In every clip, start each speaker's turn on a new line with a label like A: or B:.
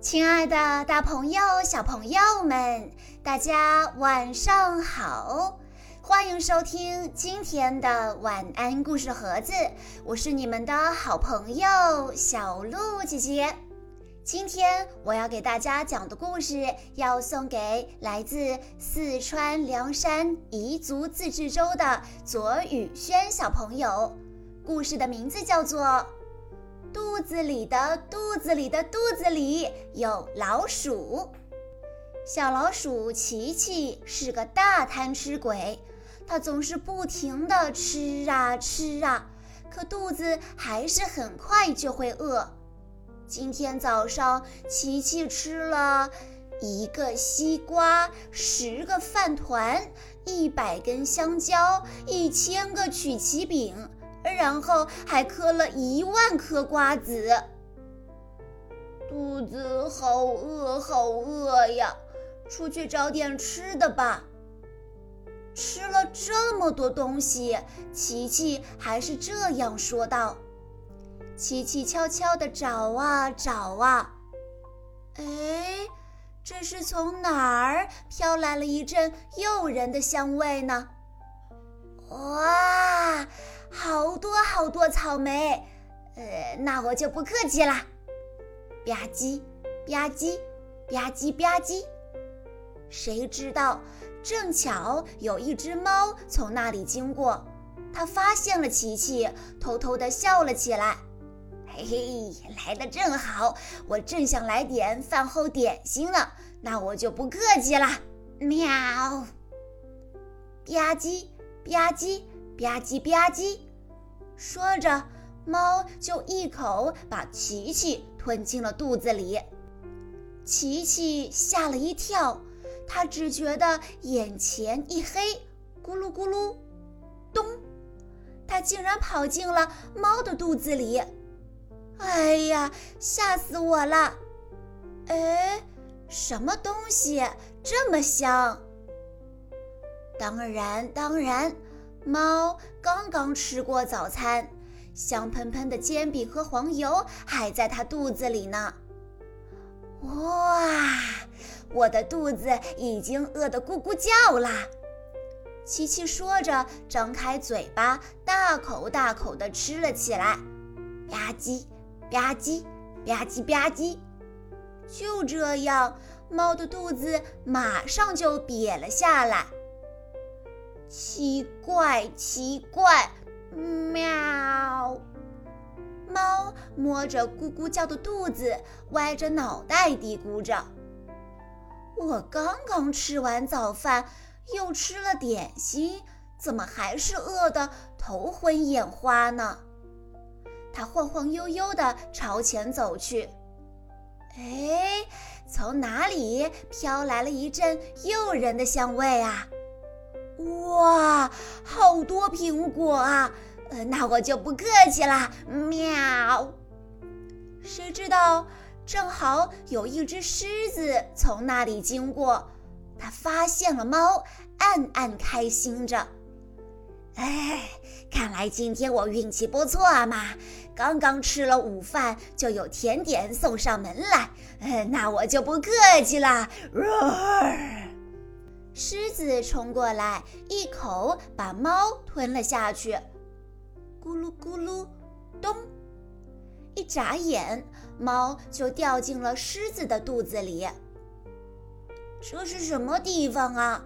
A: 亲爱的，大朋友、小朋友们，大家晚上好！欢迎收听今天的晚安故事盒子，我是你们的好朋友小鹿姐姐。今天我要给大家讲的故事，要送给来自四川凉山彝族自治州的左宇轩小朋友。故事的名字叫做。肚子里的肚子里的肚子里有老鼠。小老鼠琪琪是个大贪吃鬼，它总是不停地吃啊吃啊，可肚子还是很快就会饿。今天早上，琪琪吃了一个西瓜，十个饭团，一百根香蕉，一千个曲奇饼。然后还嗑了一万颗瓜子，肚子好饿，好饿呀！出去找点吃的吧。吃了这么多东西，琪琪还是这样说道。琪琪悄悄地找啊找啊，哎，这是从哪儿飘来了一阵诱人的香味呢？哇！好多好多草莓，呃，那我就不客气啦。吧唧吧唧吧唧吧唧，谁知道正巧有一只猫从那里经过，它发现了琪琪，偷偷地笑了起来。嘿嘿，来的正好，我正想来点饭后点心呢，那我就不客气啦。喵，吧唧吧唧。吧唧吧唧，说着，猫就一口把琪琪吞进了肚子里。琪琪吓了一跳，他只觉得眼前一黑，咕噜咕噜，咚，他竟然跑进了猫的肚子里。哎呀，吓死我了！哎，什么东西这么香？当然，当然。猫刚刚吃过早餐，香喷喷的煎饼和黄油还在它肚子里呢。哇，我的肚子已经饿得咕咕叫啦！琪琪说着，张开嘴巴，大口大口地吃了起来。吧唧吧唧吧唧吧唧，就这样，猫的肚子马上就瘪了下来。奇怪，奇怪，喵！猫摸着咕咕叫的肚子，歪着脑袋嘀咕着：“我刚刚吃完早饭，又吃了点心，怎么还是饿得头昏眼花呢？”它晃晃悠悠地朝前走去。哎，从哪里飘来了一阵诱人的香味啊？哇，好多苹果啊！呃，那我就不客气啦，喵。谁知道，正好有一只狮子从那里经过，它发现了猫，暗暗开心着。哎，看来今天我运气不错嘛！刚刚吃了午饭，就有甜点送上门来。呃，那我就不客气啦。狮子冲过来，一口把猫吞了下去。咕噜咕噜，咚！一眨眼，猫就掉进了狮子的肚子里。这是什么地方啊？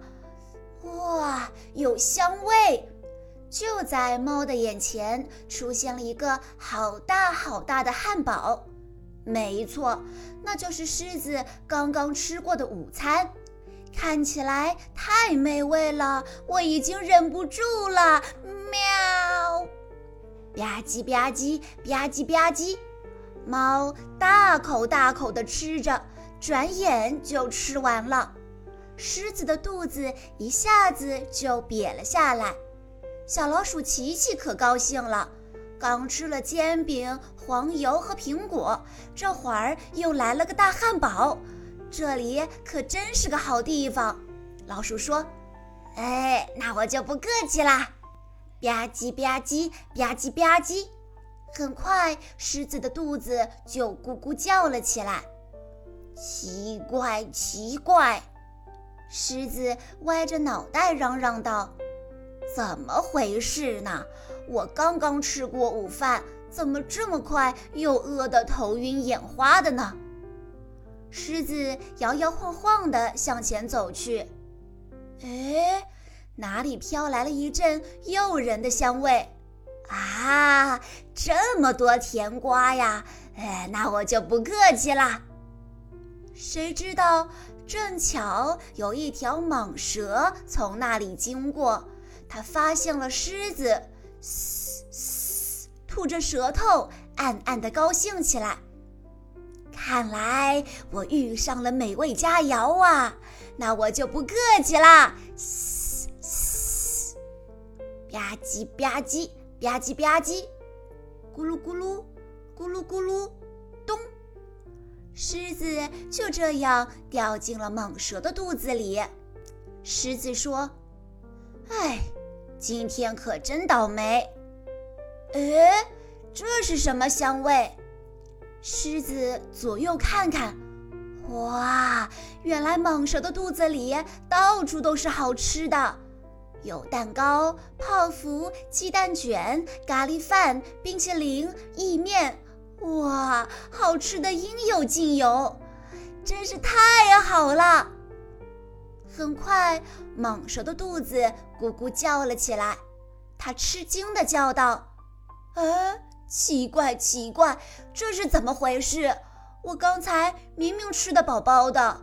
A: 哇，有香味！就在猫的眼前，出现了一个好大好大的汉堡。没错，那就是狮子刚刚吃过的午餐。看起来太美味了，我已经忍不住了。喵！吧唧吧唧吧唧吧唧，猫大口大口地吃着，转眼就吃完了。狮子的肚子一下子就瘪了下来。小老鼠琪琪可高兴了，刚吃了煎饼、黄油和苹果，这会儿又来了个大汉堡。这里可真是个好地方，老鼠说：“哎，那我就不客气啦。”吧唧吧唧吧唧吧唧，很快狮子的肚子就咕咕叫了起来。奇怪，奇怪！狮子歪着脑袋嚷嚷道：“怎么回事呢？我刚刚吃过午饭，怎么这么快又饿得头晕眼花的呢？”狮子摇摇晃晃地向前走去。哎，哪里飘来了一阵诱人的香味？啊，这么多甜瓜呀！哎，那我就不客气啦。谁知道，正巧有一条蟒蛇从那里经过，它发现了狮子，嘶嘶，吐着舌头，暗暗地高兴起来。看来我遇上了美味佳肴啊！那我就不客气啦！嘶嘶，吧唧吧唧吧唧吧唧，咕噜咕噜，咕噜咕噜，咚！狮子就这样掉进了蟒蛇的肚子里。狮子说：“哎，今天可真倒霉！哎，这是什么香味？”狮子左右看看，哇，原来蟒蛇的肚子里到处都是好吃的，有蛋糕、泡芙、鸡蛋卷、咖喱饭、冰淇淋、意面。哇，好吃的应有尽有，真是太好了！很快，蟒蛇的肚子咕咕叫了起来，它吃惊地叫道：“啊，奇怪奇怪，这是怎么回事？我刚才明明吃的饱饱的，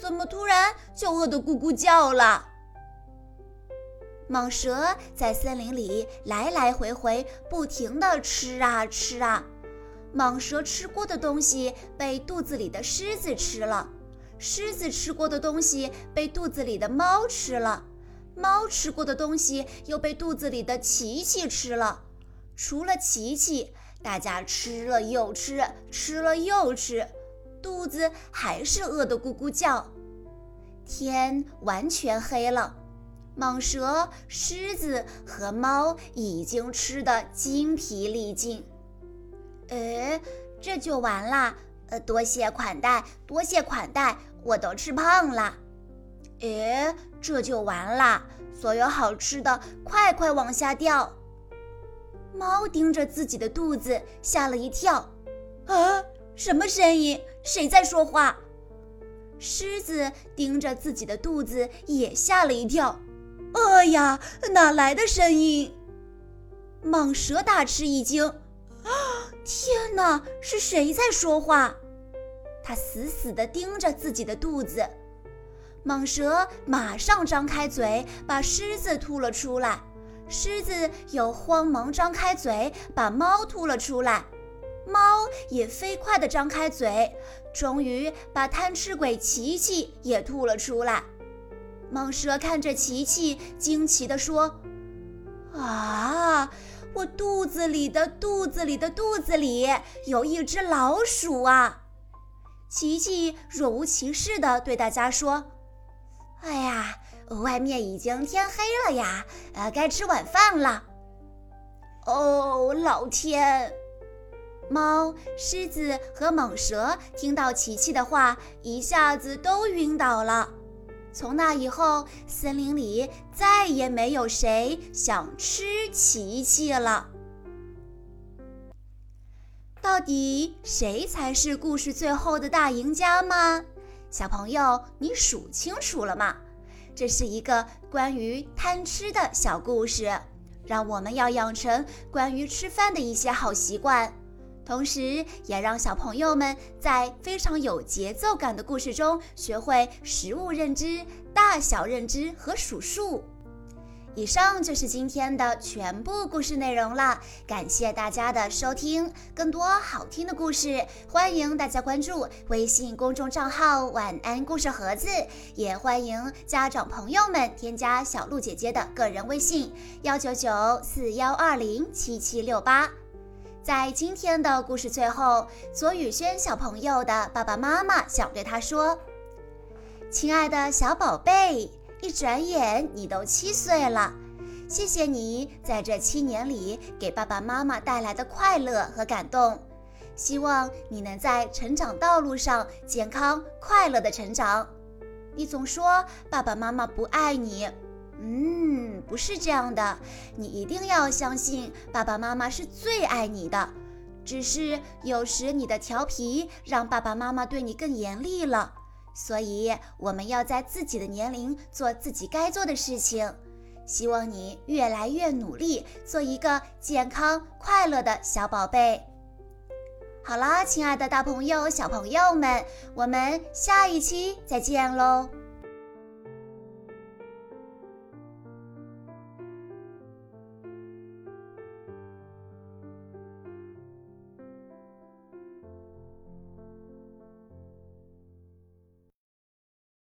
A: 怎么突然就饿得咕咕叫了？”蟒蛇在森林里来来回回，不停地吃啊吃啊。蟒蛇吃过的东西被肚子里的狮子吃了，狮子吃过的东西被肚子里的猫吃了，猫吃过的东西又被肚子里的琪琪吃了。除了琪琪，大家吃了又吃，吃了又吃，肚子还是饿得咕咕叫。天完全黑了，蟒蛇、狮子和猫已经吃得精疲力尽。哎，这就完啦？呃，多谢款待，多谢款待，我都吃胖了。哎，这就完啦？所有好吃的，快快往下掉！猫盯着自己的肚子，吓了一跳。啊，什么声音？谁在说话？狮子盯着自己的肚子，也吓了一跳。哎呀，哪来的声音？蟒蛇大吃一惊。啊！天哪，是谁在说话？它死死地盯着自己的肚子。蟒蛇马上张开嘴，把狮子吐了出来。狮子又慌忙张开嘴，把猫吐了出来。猫也飞快地张开嘴，终于把贪吃鬼琪琪也吐了出来。蟒蛇看着琪琪，惊奇地说：“啊！”我肚子里的肚子里的肚子里有一只老鼠啊！琪琪若无其事地对大家说：“哎呀，外面已经天黑了呀，呃，该吃晚饭了。”哦，老天！猫、狮子和蟒蛇听到琪琪的话，一下子都晕倒了。从那以后，森林里再也没有谁想吃琪琪了。到底谁才是故事最后的大赢家吗？小朋友，你数清楚了吗？这是一个关于贪吃的小故事，让我们要养成关于吃饭的一些好习惯。同时，也让小朋友们在非常有节奏感的故事中学会食物认知、大小认知和数数。以上就是今天的全部故事内容了，感谢大家的收听。更多好听的故事，欢迎大家关注微信公众账号“晚安故事盒子”，也欢迎家长朋友们添加小鹿姐姐的个人微信：幺九九四幺二零七七六八。在今天的故事最后，左宇轩小朋友的爸爸妈妈想对他说：“亲爱的小宝贝，一转眼你都七岁了，谢谢你在这七年里给爸爸妈妈带来的快乐和感动。希望你能在成长道路上健康快乐的成长。你总说爸爸妈妈不爱你，嗯，不是这样的，你一定要相信爸爸妈妈是最爱你的。只是有时你的调皮让爸爸妈妈对你更严厉了，所以我们要在自己的年龄做自己该做的事情。希望你越来越努力，做一个健康快乐的小宝贝。好啦，亲爱的大朋友、小朋友们，我们下一期再见喽！